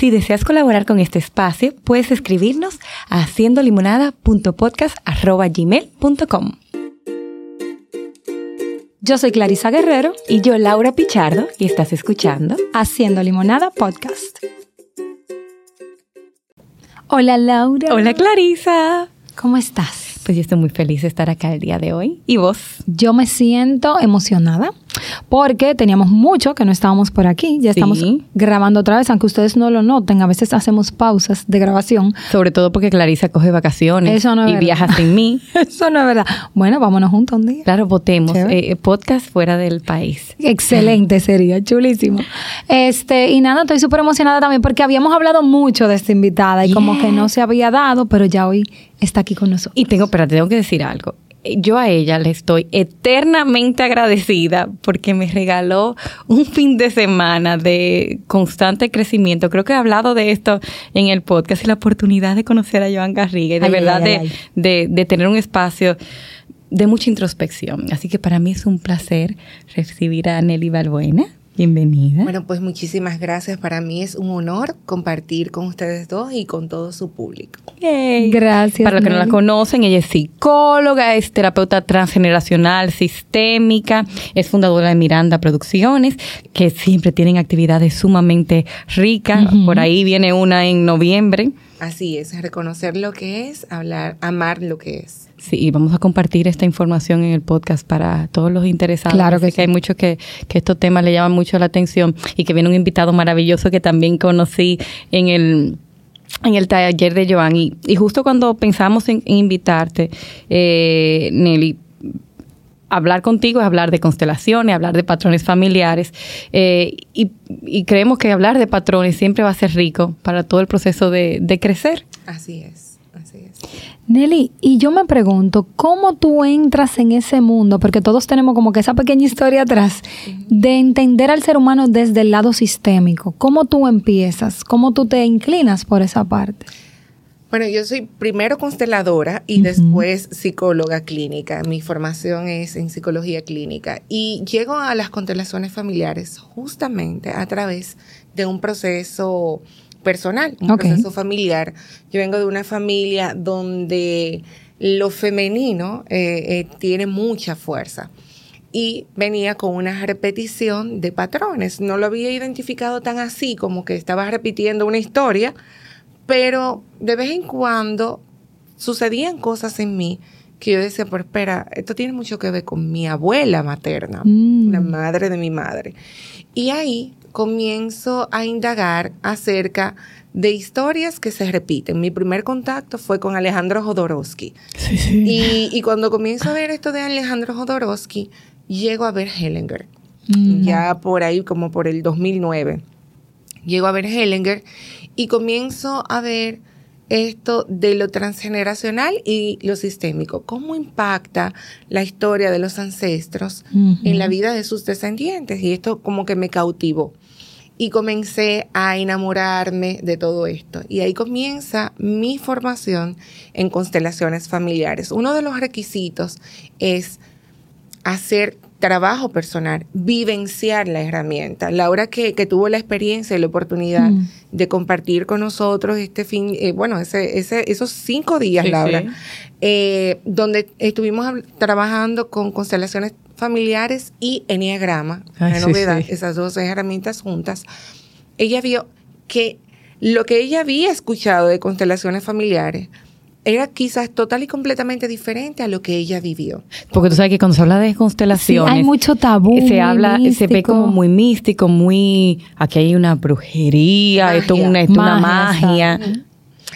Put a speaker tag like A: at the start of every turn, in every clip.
A: Si deseas colaborar con este espacio, puedes escribirnos a haciendolimonada.podcast.gmail.com
B: Yo soy Clarisa Guerrero
A: y yo Laura Pichardo y estás escuchando
B: Haciendo Limonada Podcast. Hola Laura.
A: Hola Clarisa.
B: ¿Cómo estás?
A: Pues yo estoy muy feliz de estar acá el día de hoy. ¿Y vos?
B: Yo me siento emocionada porque teníamos mucho que no estábamos por aquí. Ya estamos grabando otra vez, aunque ustedes no lo noten. A veces hacemos pausas de grabación.
A: Sobre todo porque Clarisa coge vacaciones y viaja sin mí.
B: Eso no es verdad. Bueno, vámonos juntos un día.
A: Claro, votemos. Eh, podcast fuera del país.
B: Excelente sería, chulísimo. Este, y nada, estoy súper emocionada también porque habíamos hablado mucho de esta invitada y como que no se había dado, pero ya hoy está aquí con nosotros.
A: Y tengo, pero tengo que decir algo. Yo a ella le estoy eternamente agradecida porque me regaló un fin de semana de constante crecimiento. Creo que he hablado de esto en el podcast y la oportunidad de conocer a Joan Garriga y de verdad de, de, de tener un espacio de mucha introspección. Así que para mí es un placer recibir a Nelly Balbuena. Bienvenida.
C: Bueno, pues muchísimas gracias. Para mí es un honor compartir con ustedes dos y con todo su público.
B: Gracias.
A: Para los que no la conocen, ella es psicóloga, es terapeuta transgeneracional sistémica, es fundadora de Miranda Producciones, que siempre tienen actividades sumamente ricas. Por ahí viene una en noviembre.
C: Así es, reconocer lo que es, hablar, amar lo que es.
A: Sí, y vamos a compartir esta información en el podcast para todos los interesados.
B: Claro que, sí.
A: hay muchos que, que estos temas le llaman mucho la atención y que viene un invitado maravilloso que también conocí en el en el taller de Joan. Y, justo cuando pensamos en, invitarte, eh, Nelly, hablar contigo es hablar de constelaciones, hablar de patrones familiares eh, y, creemos que hablar de patrones siempre va a ser rico para todo el proceso de, de crecer.
C: Así es.
B: Nelly, y yo me pregunto, ¿cómo tú entras en ese mundo? Porque todos tenemos como que esa pequeña historia atrás de entender al ser humano desde el lado sistémico. ¿Cómo tú empiezas? ¿Cómo tú te inclinas por esa parte?
C: Bueno, yo soy primero consteladora y después psicóloga clínica. Mi formación es en psicología clínica y llego a las constelaciones familiares justamente a través de un proceso personal, un proceso familiar. Yo vengo de una familia donde lo femenino eh, eh, tiene mucha fuerza y venía con una repetición de patrones. No lo había identificado tan así como que estaba repitiendo una historia, pero de vez en cuando sucedían cosas en mí que yo decía, pero espera, esto tiene mucho que ver con mi abuela materna, mm. la madre de mi madre. Y ahí comienzo a indagar acerca de historias que se repiten. Mi primer contacto fue con Alejandro Jodorowsky. Y, cuando comienzo a ver esto de Alejandro Jodorowsky, llego a ver Hellinger. Mm. Ya por ahí, como por el 2009. Llego a ver Hellinger y comienzo a ver esto de lo transgeneracional y lo sistémico. ¿Cómo impacta la historia de los ancestros en la vida de sus descendientes? Y esto como que me cautivó y comencé a enamorarme de todo esto. Y ahí comienza mi formación en constelaciones familiares. Uno de los requisitos es hacer trabajo personal, vivenciar la herramienta. Laura que, que tuvo la experiencia y la oportunidad mm. de compartir con nosotros este fin, eh, bueno, ese, ese, esos cinco días, Laura, eh, donde estuvimos trabajando con constelaciones familiares y Enneagrama, la novedad, esas dos herramientas juntas, ella vio que lo que ella había escuchado de constelaciones familiares era quizás total y completamente diferente a lo que ella vivió.
A: Porque tú sabes que cuando se habla de constelaciones,
B: hay mucho tabú.
A: Se habla, se ve como muy místico, muy aquí hay una brujería, esto es una, una magia.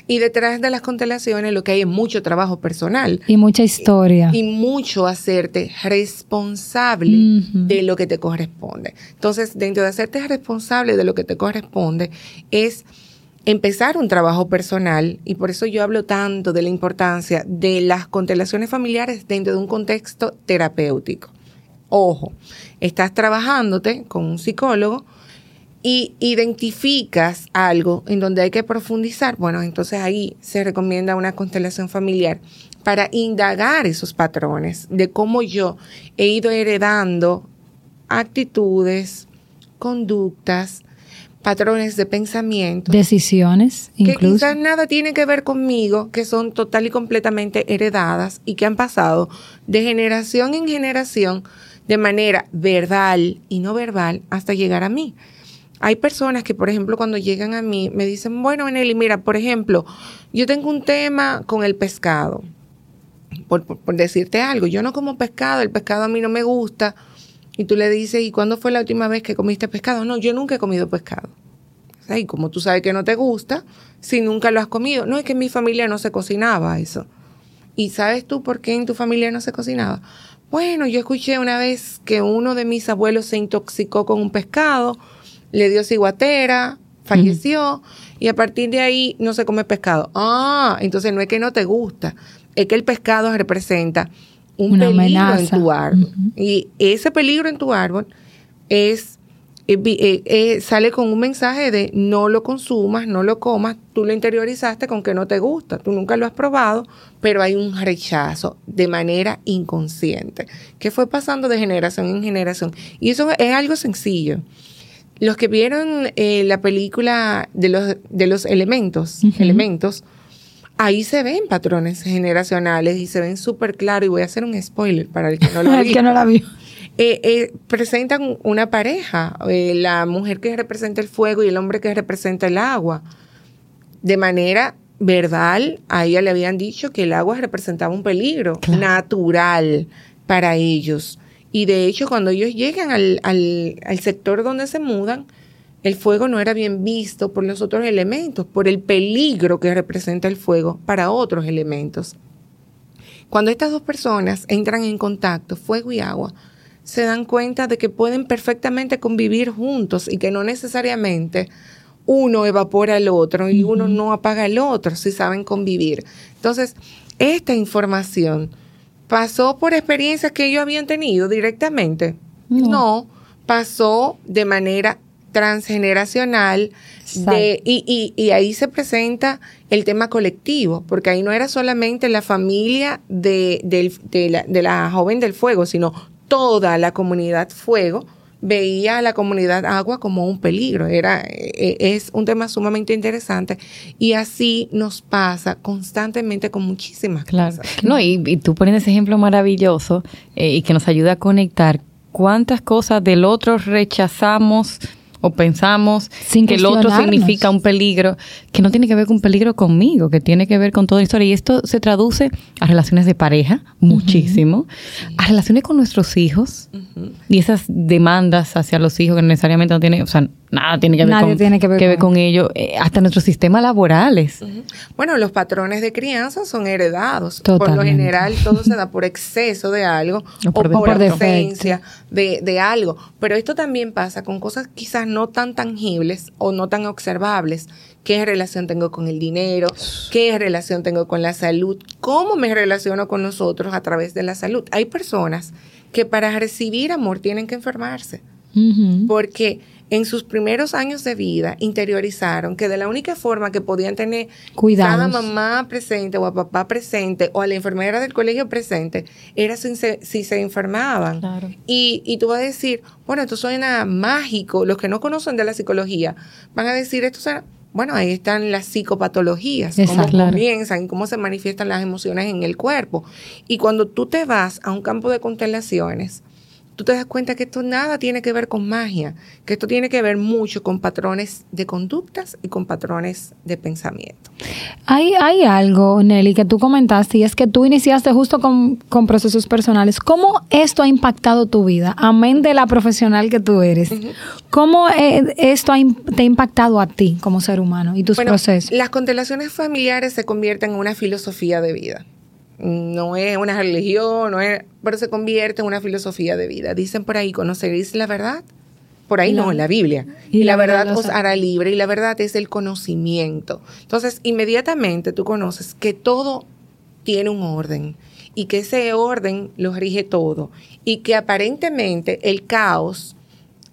C: Y detrás de las constelaciones lo que hay es mucho trabajo personal.
B: Y mucha historia.
C: Y, mucho hacerte responsable de lo que te corresponde. Entonces, dentro de hacerte responsable de lo que te corresponde es empezar un trabajo personal y por eso yo hablo tanto de la importancia de las constelaciones familiares dentro de un contexto terapéutico. Ojo, estás trabajándote con un psicólogo y identificas algo en donde hay que profundizar, bueno, entonces ahí se recomienda una constelación familiar para indagar esos patrones de cómo yo he ido heredando actitudes, conductas, patrones de pensamiento.
B: Decisiones,
C: que
B: incluso.
C: quizás nada tiene que ver conmigo, que son total y completamente heredadas y que han pasado de generación en generación de manera verbal y no verbal hasta llegar a mí. Hay personas que, por ejemplo, cuando llegan a mí, me dicen, bueno, Eneli, mira, por ejemplo, yo tengo un tema con el pescado. Por, por- decirte algo, yo no como pescado, el pescado a mí no me gusta. Y tú le dices, ¿y cuándo fue la última vez que comiste pescado? No, yo nunca he comido pescado. O Y como tú sabes que no te gusta, si nunca lo has comido. No es que en mi familia no se cocinaba eso. ¿Y sabes tú por qué en tu familia no se cocinaba? Bueno, yo escuché una vez que uno de mis abuelos se intoxicó con un pescado, le dio ciguatera, falleció, y a partir de ahí no se come pescado. Ah, entonces no es que no te gusta, es que el pescado representa un
B: Una
C: peligro en tu árbol. Y ese peligro en tu árbol es eh, eh, eh, sale con un mensaje de no lo consumas, no lo comas, tú lo interiorizaste con que no te gusta, tú nunca lo has probado, pero hay un rechazo de manera inconsciente que fue pasando de generación en generación. Y eso es algo sencillo. Los que vieron eh, la película de los, de los elementos, elementos, ahí se ven patrones generacionales y se ven súper claro. Y voy a hacer un spoiler para el que no lo ha
B: El que no la vio.
C: Eh, eh, presentan una pareja, eh, la mujer que representa el fuego y el hombre que representa el agua. De manera verbal, a ella le habían dicho que el agua representaba un peligro
B: Claro.
C: natural para ellos. Y de hecho, cuando ellos llegan al, al- al sector donde se mudan, el fuego no era bien visto por los otros elementos, por el peligro que representa el fuego para otros elementos. Cuando estas dos personas entran en contacto, fuego y agua, se dan cuenta de que pueden perfectamente convivir juntos y que no necesariamente uno evapora al otro y uno no apaga al otro si saben convivir. Entonces, esta información pasó por experiencias que ellos habían tenido directamente.
B: No.
C: No, pasó de manera transgeneracional de, y, y- y ahí se presenta el tema colectivo, porque ahí no era solamente la familia de, de la, de la joven del fuego, sino toda la comunidad fuego veía a la comunidad agua como un peligro. Era, eh, es un tema sumamente interesante y así nos pasa constantemente con muchísimas
A: Claro.
C: cosas.
A: No, y, y tú pones ese ejemplo maravilloso eh, y que nos ayuda a conectar cuántas cosas del otro rechazamos o pensamos
B: Sin
A: que el otro significa un peligro, que no tiene que ver con un peligro conmigo, que tiene que ver con toda la historia. Y esto se traduce a relaciones de pareja, muchísimo, a relaciones con nuestros hijos y esas demandas hacia los hijos que no necesariamente no tienen, o sea, nada tiene que ver,
B: Nadie
A: con,
B: tiene que ver con-
A: con ello, eh, hasta nuestros sistemas laborales.
C: Bueno, los patrones de crianza son heredados. Por lo general, todo se da por exceso de algo
A: O
C: o
A: por
C: por,
B: defecto.
C: ausencia de, de algo. Pero esto también pasa con cosas quizás no tan tangibles o no tan observables. ¿Qué relación tengo con el dinero? ¿Qué relación tengo con la salud? ¿Cómo me relaciono con nosotros a través de la salud? Hay personas que para recibir amor tienen que enfermarse porque en sus primeros años de vida interiorizaron que de la única forma que podían tener
B: Cuidados.
C: a mamá presente o a papá presente o a la enfermera del colegio presente era si se, si se enfermaban.
A: Claro.
C: Y, y tú vas a decir, bueno, esto suena mágico. Los que no conocen de la psicología van a decir, esto suena... Bueno, ahí están las psicopatologías, cómo
B: Exacto.
A: Claro.
C: comienzan y cómo se manifiestan las emociones en el cuerpo. Y cuando tú te vas a un campo de constelaciones, tú te das cuenta que esto nada tiene que ver con magia, que esto tiene que ver mucho con patrones de conductas y con patrones de pensamiento.
B: Hay, hay algo, Nelly, que tú comentaste y es que tú iniciaste justo con, con procesos personales. ¿Cómo esto ha impactado tu vida? Amén de la profesional que tú eres. ¿Cómo eh, esto ha te ha impactado a ti como ser humano y tus
C: Bueno,
B: procesos?
C: las constelaciones familiares se convierten en una filosofía de vida. No es una religión, no es, pero se convierte en una filosofía de vida. Dicen por ahí, conoceréis la verdad. Por ahí no, en la Biblia.
B: y
C: Y,
B: la
C: la,
B: verdad
C: verdad os hará libre y la verdad es el conocimiento. Entonces, inmediatamente tú conoces que todo tiene un orden y que ese orden lo rige todo y que aparentemente el caos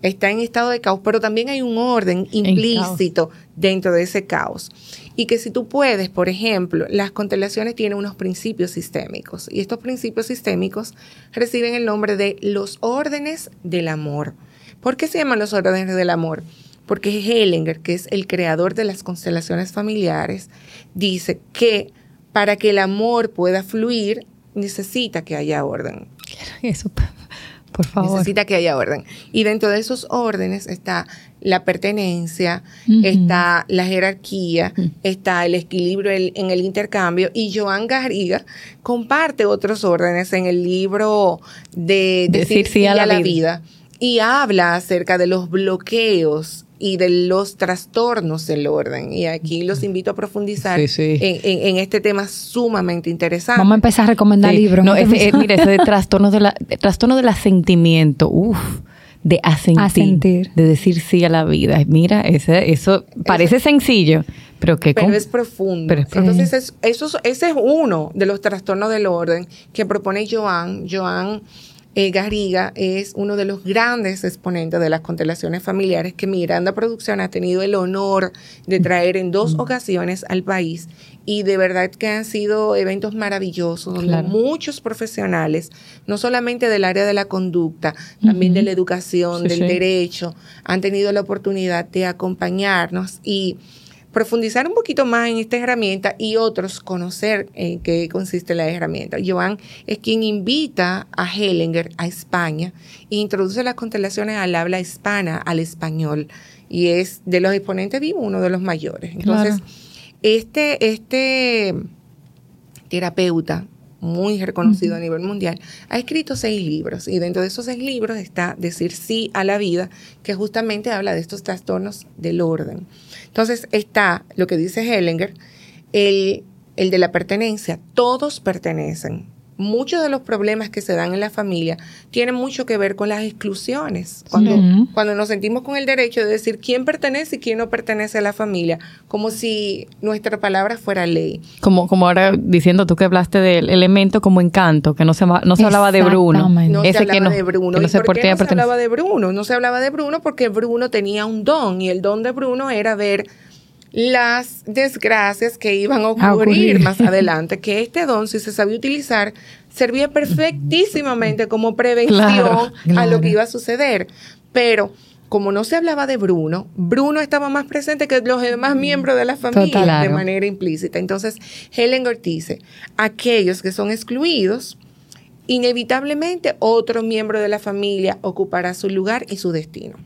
C: está en estado de caos, pero también hay un orden implícito dentro de ese caos. Y que si tú puedes, por ejemplo, las constelaciones tienen unos principios sistémicos y estos principios sistémicos reciben el nombre de los órdenes del amor. ¿Por qué se llaman los órdenes del amor? porque Hellinger, que es el creador de las constelaciones familiares, dice que para que el amor pueda fluir, necesita que haya orden.
A: Eso, por favor.
C: Necesita que haya orden. Y dentro de esos órdenes está la pertenencia, está la jerarquía, está el equilibrio en el intercambio. Y Joan Garriga comparte otros órdenes en el libro de Decir, sí a la, vida. y habla acerca de los bloqueos y de los trastornos del orden. Y aquí los invito a profundizar En, este tema sumamente interesante.
B: Vamos a empezar a recomendar libros.
A: No, ese, mire, ese de trastornos de la, trastorno del asentimiento. Uf de asentir, de decir sí a la vida. Mira, ese, eso parece sencillo, pero que
C: pero es profundo. Entonces, eso, ese es uno de los trastornos del orden que propone Joan. Joan eh, Garriga es uno de los grandes exponentes de las constelaciones familiares que Miranda Producción ha tenido el honor de traer en dos ocasiones al país y de verdad que han sido eventos maravillosos donde muchos profesionales, no solamente del área de la conducta, también de la educación, del derecho, han tenido la oportunidad de acompañarnos y profundizar un poquito más en esta herramienta y otros conocer en qué consiste la herramienta. Joan es quien invita a Hellinger a España e introduce las constelaciones al habla hispana, al español, y es de los exponentes vivos uno de los mayores. Entonces, este, este terapeuta muy reconocido a nivel mundial, ha escrito seis libros. Y dentro de esos seis libros está Decir sí a la vida, que justamente habla de estos trastornos del orden. Entonces está lo que dice Hellinger, el, el de la pertenencia, todos pertenecen muchos de los problemas que se dan en la familia tienen mucho que ver con las exclusiones. Cuando, cuando nos sentimos con el derecho de decir quién pertenece y quién no pertenece a la familia, como si nuestra palabra fuera ley.
A: Como, como ahora diciendo tú que hablaste del elemento como encanto, que no se, no se hablaba de Bruno.
C: No se hablaba de Bruno. no por, qué no se hablaba de Bruno? No se hablaba de Bruno porque Bruno tenía un don y el don de Bruno era ver las desgracias que iban a ocurrir, más adelante, que este don, si se sabía utilizar, servía perfectísimamente como prevención a lo que iba a suceder. Pero como no se hablaba de Bruno, Bruno estaba más presente que los demás miembros de la familia de manera implícita. Entonces, Helen dice, aquellos que son excluidos, inevitablemente otro miembro de la familia ocupará su lugar y su destino.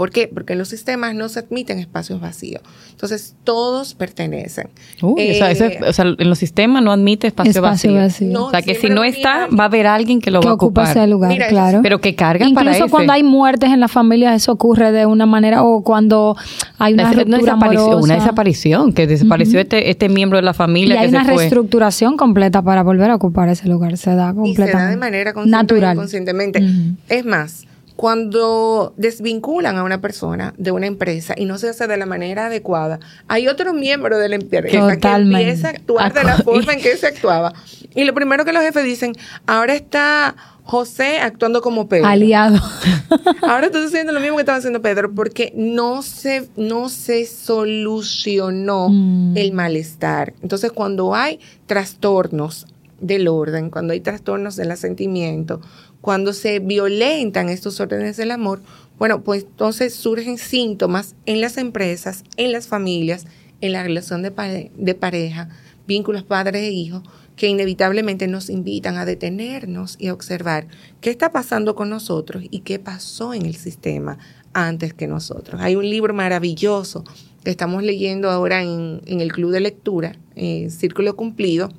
C: ¿Por qué? Porque en los sistemas no se admiten espacios vacíos. Entonces, todos pertenecen.
A: o, sea, eh, en los sistemas no admite espacio, vacío. o sea, que si no está, va a haber alguien que lo va a ocupar.
B: ese lugar, claro.
A: Pero que carga
B: Incluso
A: para
B: Incluso cuando hay muertes en la familia, eso ocurre de una manera, o cuando hay una, desaparición,
A: una desaparición, que desapareció este, este miembro de la familia.
B: Y hay una reestructuración completa para volver a ocupar ese lugar. Se da completamente. Y se da
C: de manera natural. conscientemente. Es más, cuando desvinculan a una persona de una empresa y no se hace de la manera adecuada, hay otro miembro de la empresa que empieza a actuar de la forma en que se actuaba. Y lo primero que los jefes dicen, ahora está José actuando como Pedro.
B: Aliado.
C: Ahora estoy haciendo lo mismo que estaba haciendo Pedro porque no se, no se solucionó mm. el malestar. Entonces, cuando hay trastornos del orden, cuando hay trastornos del asentimiento, cuando se violentan estos órdenes del amor, bueno, pues entonces surgen síntomas en las empresas, en las familias, en la relación de, de pareja, vínculos padre e hijo, que inevitablemente nos invitan a detenernos y a observar qué está pasando con nosotros y qué pasó en el sistema antes que nosotros. Hay un libro maravilloso que estamos leyendo ahora en, el club de lectura, eh, Círculo Cumplido,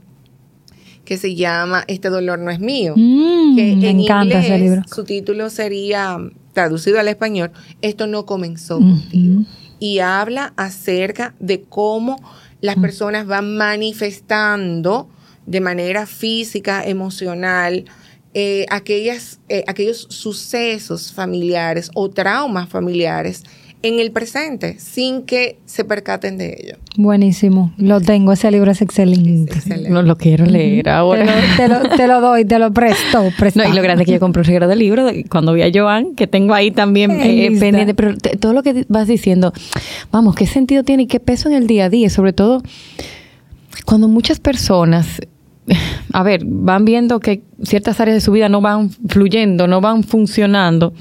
C: que se llama Este dolor no es mío.
B: Mm, que me en encanta ese libro.
C: Su título sería, traducido al español, Esto no comenzó contigo. Y habla acerca de cómo las mm. personas van manifestando de manera física, emocional, eh, aquellas, eh, aquellos sucesos familiares o traumas familiares en el presente sin que se percaten de ello.
B: Buenísimo, lo tengo, ese libro es excelente.
A: No lo quiero leer ahora.
B: Te lo, doy, te lo presto.
A: No, y lo grande es que yo compré un regalo de libro cuando vi a Joan, que tengo ahí también eh, pendiente, pero todo lo que vas diciendo, vamos, ¿qué sentido tiene y qué peso en el día a día? Sobre todo cuando muchas personas a ver, van viendo que ciertas áreas de su vida no van fluyendo, no van funcionando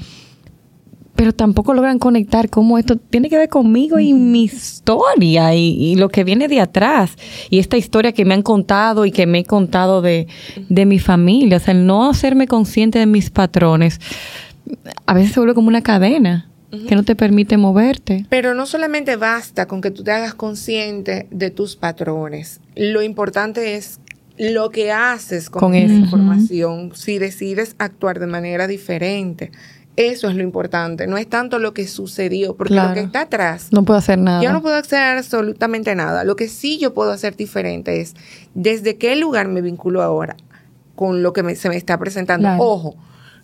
A: pero tampoco logran conectar cómo esto tiene que ver conmigo y mi historia y, lo que viene de atrás y esta historia que me han contado y que me he contado de, de mi familia. O sea, el no hacerme consciente de mis patrones a veces se vuelve como una cadena que no te permite moverte.
C: Pero no solamente basta con que tú te hagas consciente de tus patrones. Lo importante es lo que haces con, esa información, si decides actuar de manera diferente. Eso es lo importante, no es tanto lo que sucedió, porque lo que está atrás.
A: No puedo hacer nada.
C: Yo no puedo hacer absolutamente nada. Lo que sí yo puedo hacer diferente es desde qué lugar me vinculo ahora con lo que se me está presentando. Ojo,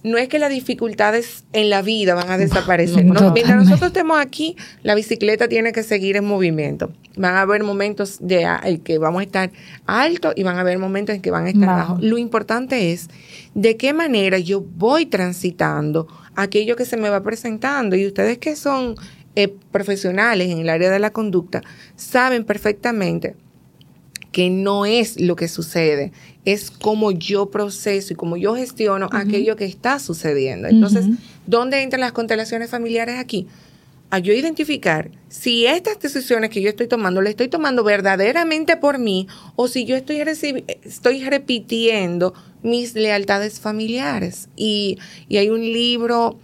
C: no es que las dificultades en la vida van a desaparecer. mientras nosotros estemos aquí, la bicicleta tiene que seguir en movimiento. Van a haber momentos de el que vamos a estar alto y van a haber momentos en que van a estar bajo. Lo importante es de qué manera yo voy transitando aquello que se me va presentando. Y ustedes que son eh, profesionales en el área de la conducta, saben perfectamente que no es lo que sucede, es como yo proceso y como yo gestiono aquello que está sucediendo. Entonces, ¿dónde entran las constelaciones familiares aquí? A yo identificar si estas decisiones que yo estoy tomando, las estoy tomando verdaderamente por mí o si yo estoy, estoy repitiendo mis lealtades familiares. Y, y hay un libro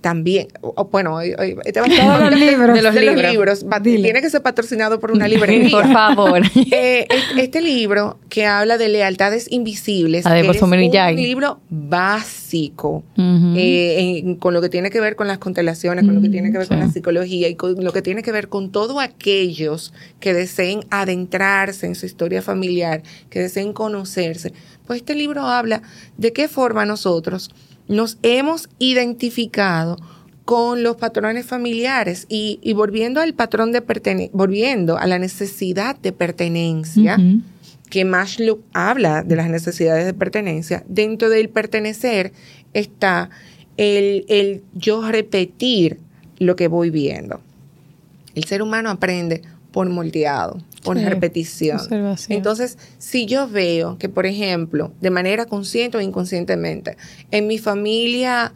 C: también, bueno, este va a los libros, de los libros. tiene que ser patrocinado por una librería.
A: por favor.
C: Eh, este libro que habla de lealtades invisibles ah, es un libro básico eh, con lo que tiene que ver con las constelaciones, con lo que tiene que ver con la psicología y con lo que tiene que ver con todos aquellos que deseen adentrarse en su historia familiar, que deseen conocerse. Pues este libro habla de qué forma nosotros nos hemos identificado con los patrones familiares y, volviendo al patrón de pertenencia, volviendo a la necesidad de pertenencia, que Maslow habla de las necesidades de pertenencia, dentro del pertenecer está el, el yo repetir lo que voy viendo. El ser humano aprende por moldeado, por repetición. Entonces, si yo veo que, por ejemplo, de manera consciente o inconscientemente, en mi familia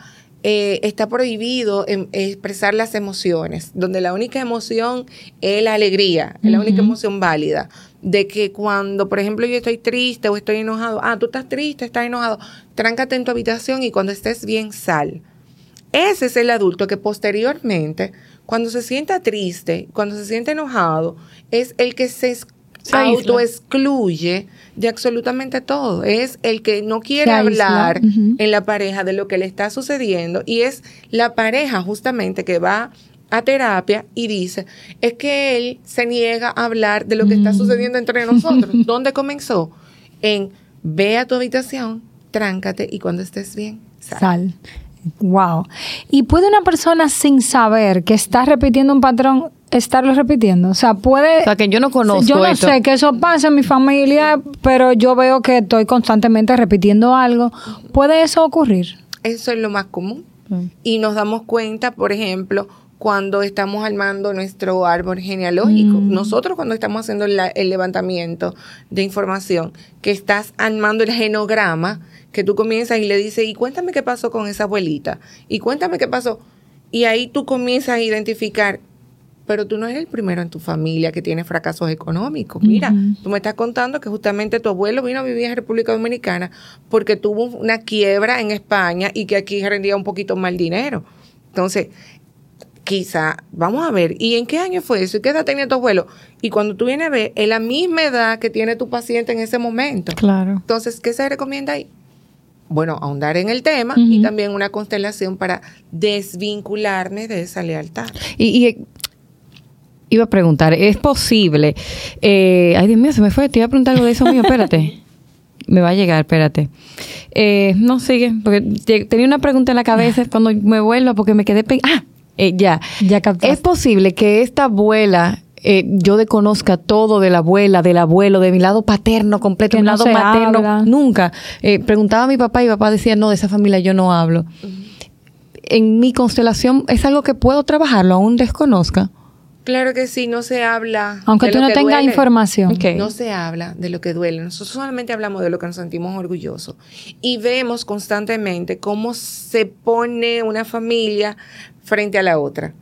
C: eh, está prohibido em, expresar las emociones, donde la única emoción es la alegría, es la única emoción válida. De que cuando, por ejemplo, yo estoy triste o estoy enojado, ah, tú estás triste, estás enojado, tráncate en tu habitación y cuando estés bien, sal. Ese es el adulto que posteriormente cuando se sienta triste, cuando se siente enojado, es el que se, autoexcluye de absolutamente todo. Es el que no quiere hablar en la pareja de lo que le está sucediendo y es la pareja justamente que va a terapia y dice, es que él se niega a hablar de lo que está mm. sucediendo entre nosotros. ¿Dónde comenzó? En ve a tu habitación, tráncate y cuando estés bien,
B: sal. Wow. ¿Y puede una persona sin saber que está repitiendo un patrón estarlo repitiendo? O sea, puede...
A: O sea, que yo no conozco
B: Yo no sé que eso pasa en mi familia, pero yo veo que estoy constantemente repitiendo algo. ¿Puede eso ocurrir?
C: Eso es lo más común. Mm. Y nos damos cuenta, por ejemplo, cuando estamos armando nuestro árbol genealógico. Mm. Nosotros cuando estamos haciendo el levantamiento de información, que estás armando el genograma, que tú comienzas y le dices, y cuéntame qué pasó con esa abuelita, y cuéntame qué pasó. Y ahí tú comienzas a identificar, pero tú no eres el primero en tu familia que tiene fracasos económicos. Mira, tú me estás contando que justamente tu abuelo vino a vivir en República Dominicana porque tuvo una quiebra en España y que aquí rendía un poquito más el dinero. Entonces, quizá, vamos a ver, ¿y en qué año fue eso? ¿Y qué edad tenía tu abuelo? Y cuando tú vienes a ver, es la misma edad que tiene tu paciente en ese momento.
B: Claro.
C: Entonces, ¿qué se recomienda ahí? Bueno, ahondar en el tema y también una constelación para desvincularme de esa lealtad.
A: Y, iba a preguntar, ¿es posible? Eh, ay, Dios mío, se me fue, te iba a preguntar algo de eso mío, espérate. me va a llegar, espérate. Eh, no, sigue, porque tenía una pregunta en la cabeza cuando me vuelvo porque me quedé... Ah, eh, ya. Ya ¿Es posible que esta abuela eh, yo desconozca todo de la abuela, del abuelo, de mi lado paterno completo, de mi lado materno, nunca. Eh, preguntaba a mi papá y mi papá decía, no, de esa familia yo no hablo. En mi constelación es algo que puedo trabajarlo, aún desconozca.
C: Claro que sí, no se habla.
B: Aunque tú no tengas información.
C: No se habla de lo que duele. Nosotros solamente hablamos de lo que nos sentimos orgullosos. Y vemos constantemente cómo se pone una familia frente a la otra.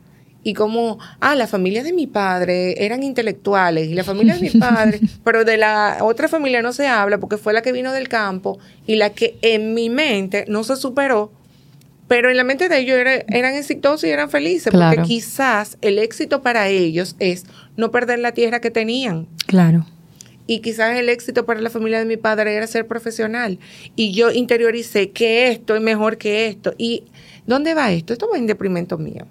C: Y como, ah, la familia de mi padre eran intelectuales y la familia de mi padre, pero de la otra familia no se habla porque fue la que vino del campo y la que en mi mente no se superó, pero en la mente de ellos eran exitosos y eran felices, porque quizás el éxito para ellos es no perder la tierra que tenían.
B: Claro.
C: Y quizás el éxito para la familia de mi padre era ser profesional. Y yo interioricé que esto es mejor que esto. ¿Y dónde va esto? Esto va en deprimento mío.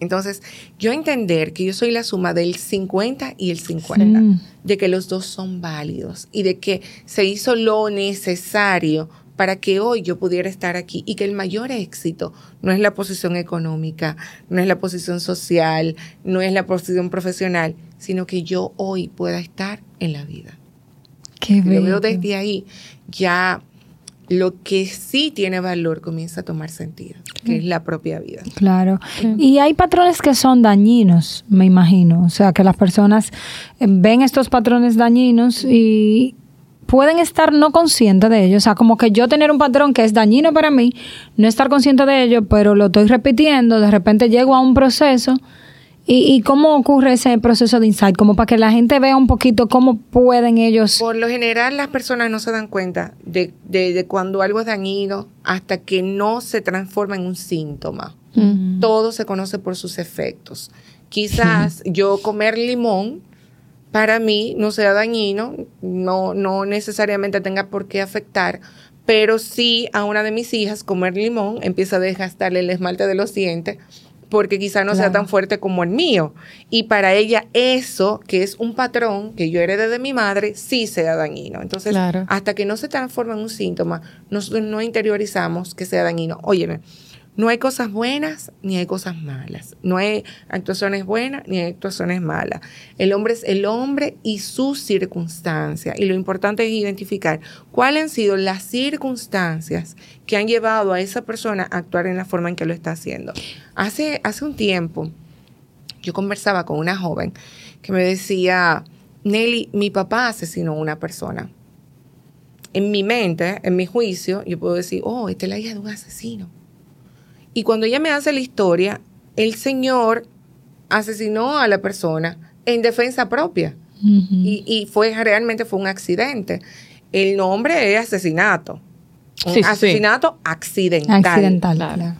C: Entonces, yo entender que yo soy la suma del 50 y el 50, de que los dos son válidos y de que se hizo lo necesario para que hoy yo pudiera estar aquí y que el mayor éxito no es la posición económica, no es la posición social, no es la posición profesional, sino que yo hoy pueda estar en la vida.
B: Qué
C: Lo veo desde ahí, ya lo que sí tiene valor comienza a tomar sentido, que es la propia vida.
B: Claro. Y hay patrones que son dañinos, me imagino. O sea, que las personas eh, ven estos patrones dañinos y pueden estar no conscientes de ellos. O sea, como que yo tener un patrón que es dañino para mí, no estar consciente de ello, pero lo estoy repitiendo, de repente llego a un proceso ¿Y, cómo ocurre ese proceso de insight? Como para que la gente vea un poquito cómo pueden ellos...
C: Por lo general las personas no se dan cuenta de, de, cuando algo es dañino hasta que no se transforma en un síntoma. Todo se conoce por sus efectos. Quizás yo comer limón para mí no sea dañino, no, no necesariamente tenga por qué afectar, pero sí a una de mis hijas comer limón empieza a desgastarle el esmalte de los dientes porque quizá no sea tan fuerte como el mío. Y para ella eso, que es un patrón que yo heredé de mi madre, sí sea dañino. Entonces, hasta que no se transforma en un síntoma, nosotros no interiorizamos que sea dañino. Óyeme, no hay cosas buenas ni hay cosas malas. No hay actuaciones buenas ni hay actuaciones malas. El hombre es el hombre y sus circunstancias. Y lo importante es identificar cuáles han sido las circunstancias que han llevado a esa persona a actuar en la forma en que lo está haciendo. Hace, hace un tiempo yo conversaba con una joven que me decía, Nelly, mi papá asesinó a una persona. En mi mente, en mi juicio, yo puedo decir, oh, esta es la hija de un asesino y cuando ella me hace la historia, el señor asesinó a la persona en defensa propia. y, fue realmente fue un accidente. El nombre es asesinato. Un asesinato accidental.
B: Accidental,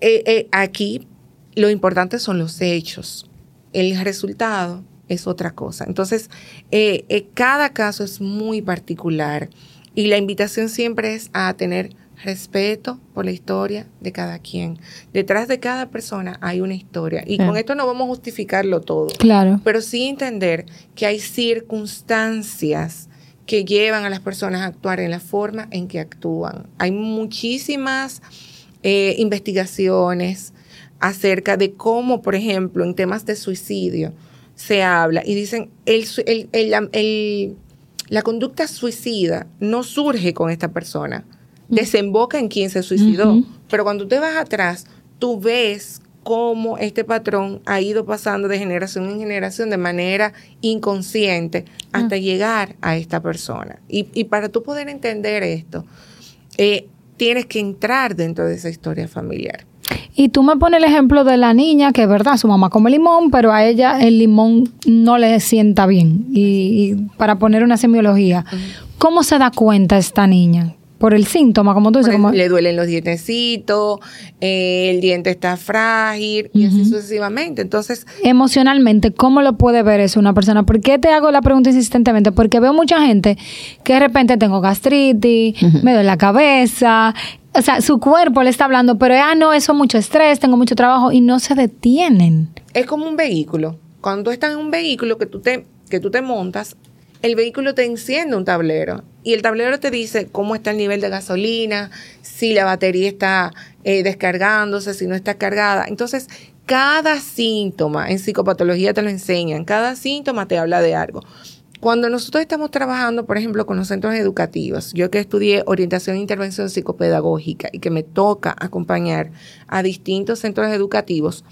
C: eh, eh, aquí lo importante son los hechos. El resultado es otra cosa. Entonces, eh, cada caso es muy particular y la invitación siempre es a tener respeto por la historia de cada quien. Detrás de cada persona hay una historia. Y con esto no vamos a justificarlo todo.
B: Claro.
C: Pero sí entender que hay circunstancias que llevan a las personas a actuar en la forma en que actúan. Hay muchísimas eh, investigaciones acerca de cómo, por ejemplo, en temas de suicidio se habla y dicen el, el, la conducta suicida no surge con esta persona desemboca en quien se suicidó. Pero cuando te vas atrás, tú ves cómo este patrón ha ido pasando de generación en generación de manera inconsciente hasta llegar a esta persona. Y, para tú poder entender esto, eh, tienes que entrar dentro de esa historia familiar.
B: Y tú me pones el ejemplo de la niña que, verdad, su mamá come limón, pero a ella el limón no le sienta bien. Y, para poner una semiología, ¿cómo se da cuenta esta niña? Por el síntoma, como tú dices. Como...
C: Le duelen los dientecitos, eh, el diente está frágil y así sucesivamente. Entonces.
B: Emocionalmente, ¿cómo lo puede ver eso una persona? ¿Por qué te hago la pregunta insistentemente? Porque veo mucha gente que de repente tengo gastritis, me duele la cabeza. O sea, su cuerpo le está hablando, pero ah, no, eso es mucho estrés, tengo mucho trabajo y no se detienen.
C: Es como un vehículo. Cuando tú estás en un vehículo que tú te, que tú te montas, el vehículo te enciende un tablero y el tablero te dice cómo está el nivel de gasolina, si la batería está eh, descargándose, si no está cargada. Entonces, cada síntoma, en psicopatología te lo enseñan, cada síntoma te habla de algo. Cuando nosotros estamos trabajando, por ejemplo, con los centros educativos, yo que estudié orientación e intervención psicopedagógica y que me toca acompañar a distintos centros educativos,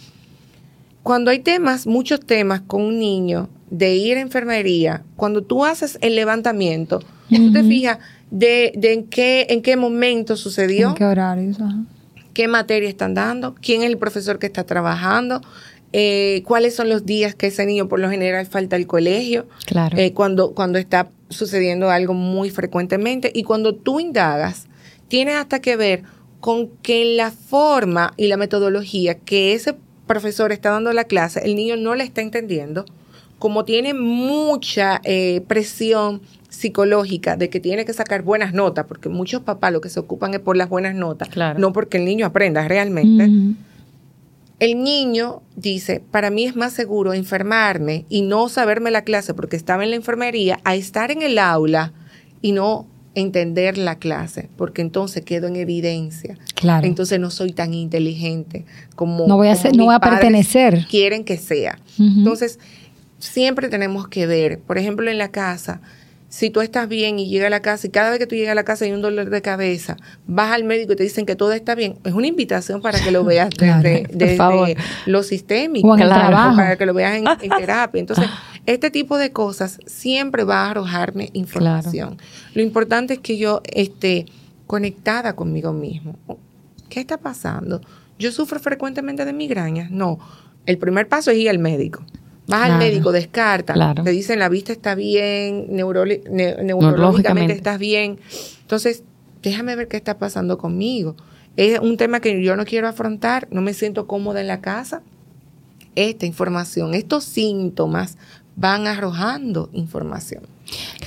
C: cuando hay temas, muchos temas con un niño de ir a enfermería, cuando tú haces el levantamiento, tú te fijas de, en, qué, en qué momento sucedió.
B: En qué horarios.
C: qué materia están dando, quién es el profesor que está trabajando, eh, cuáles son los días que ese niño por lo general falta al colegio,
A: Claro.
C: eh, cuando, cuando está sucediendo algo muy frecuentemente. Y cuando tú indagas, tiene hasta que ver con que la forma y la metodología que ese profesor está dando la clase, el niño no la está entendiendo, como tiene mucha eh, presión psicológica de que tiene que sacar buenas notas, porque muchos papás lo que se ocupan es por las buenas notas,
A: Claro.
C: no porque el niño aprenda realmente. El niño dice, para mí es más seguro enfermarme y no saberme la clase porque estaba en la enfermería a estar en el aula y no entender la clase, porque entonces quedo en evidencia.
B: Claro.
C: Entonces no soy tan inteligente como
B: No voy a ser- no voy a pertenecer.
C: Quieren que sea. Entonces, siempre tenemos que ver, por ejemplo, en la casa, si tú estás bien y llegas a la casa y cada vez que tú llegas a la casa hay un dolor de cabeza, vas al médico y te dicen que todo está bien, es una invitación para que lo veas
B: Claro,
C: desde,
A: por
C: desde lo sistémico,
B: O en el
C: Claro,
B: trabajo.
C: para que lo veas en, en terapia. Entonces, este tipo de cosas siempre va a arrojarme información. Lo importante es que yo esté conectada conmigo mismo. ¿Qué está pasando? ¿Yo sufro frecuentemente de migrañas? No. El primer paso es ir al médico. Vas al médico, descarta,
A: Claro.
C: te dicen la vista está bien, ne-
A: neurológicamente
C: estás bien. Entonces, déjame ver qué está pasando conmigo. Es un tema que yo no quiero afrontar, no me siento cómoda en la casa. Esta información, estos síntomas van arrojando información.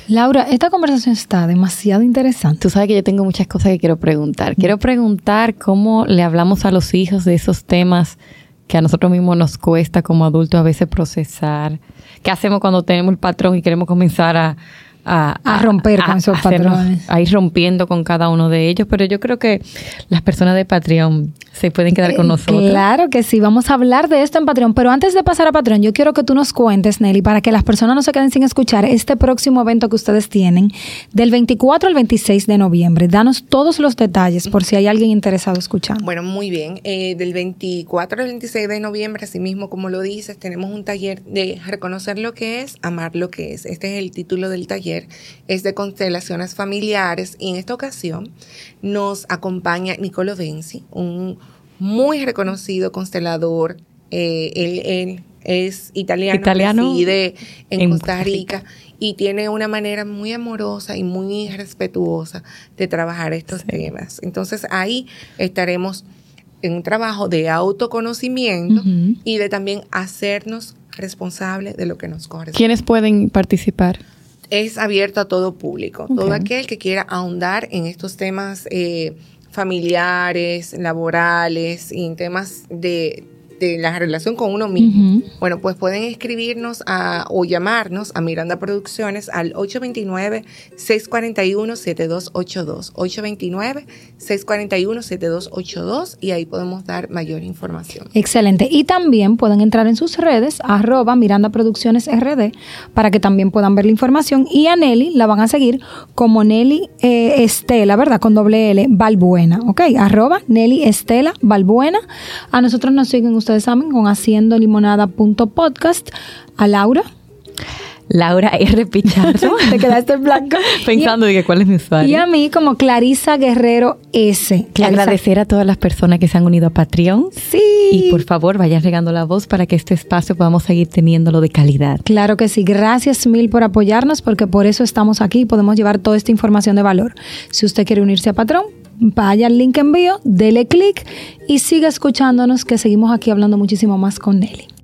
B: Laura, esta conversación está demasiado interesante.
A: Tú sabes que yo tengo muchas cosas que quiero preguntar. Quiero preguntar cómo le hablamos a los hijos de esos temas que a nosotros mismos nos cuesta como adultos a veces procesar. ¿Qué hacemos cuando tenemos el patrón y queremos comenzar a,
B: A romper con esos patrones.
A: A ir rompiendo con cada uno de ellos. Pero yo creo que las personas de Patreon se pueden quedar con
B: Eh,
A: nosotros.
B: Claro que sí, vamos a hablar de esto en Patreon. Pero antes de pasar a Patreon, yo quiero que tú nos cuentes, Nelly, para que las personas no se queden sin escuchar este próximo evento que ustedes tienen del 24 al 26 de noviembre. Danos todos los detalles por si hay alguien interesado escuchando.
C: Bueno, muy bien. Eh, del 24 al 26 de noviembre, así mismo como lo dices, tenemos un taller de reconocer lo que es, amar lo que es. Este es el título del taller. Es de constelaciones familiares y en esta ocasión nos acompaña Nicolo Benzi, un muy reconocido constelador. Eh, él, él es italiano,
A: Italiano
C: reside en,
A: en
C: Costa Rica y tiene una manera muy amorosa y muy respetuosa de trabajar estos temas. Entonces ahí estaremos en un trabajo de autoconocimiento y de también hacernos responsables de lo que nos corresponde.
A: ¿Quiénes pueden participar?
C: Es abierto a todo público. Todo aquel que quiera ahondar en estos temas eh, familiares, laborales y en temas de, de la relación con uno mismo. Bueno, pues pueden escribirnos a, o llamarnos a Miranda Producciones al 829-641-7282. 829-641-7282 y ahí podemos dar mayor información.
B: Excelente. Y también pueden entrar en sus redes, arroba Miranda Producciones RD, para que también puedan ver la información. Y a Nelly la van a seguir como Nelly eh, Estela, ¿verdad? Con doble L, Balbuena. ¿Ok? Arroba Nelly Estela Balbuena. A nosotros nos siguen, ustedes saben, con haciendo limonada.podcast. A Laura.
A: Laura R. Pichardo.
B: Te quedaste en blanco.
A: Pensando de que cuál es mi usuario.
B: Y a mí como Clarisa Guerrero S. Clarisa-
A: Agradecer a todas las personas que se han unido a Patreon.
B: Sí.
A: Y por favor, vayan regando la voz para que este espacio podamos seguir teniéndolo de calidad.
B: Claro que sí. Gracias mil por apoyarnos porque por eso estamos aquí y podemos llevar toda esta información de valor. Si usted quiere unirse a Patrón, vaya al link en bio, dele clic y siga escuchándonos que seguimos aquí hablando muchísimo más con Nelly.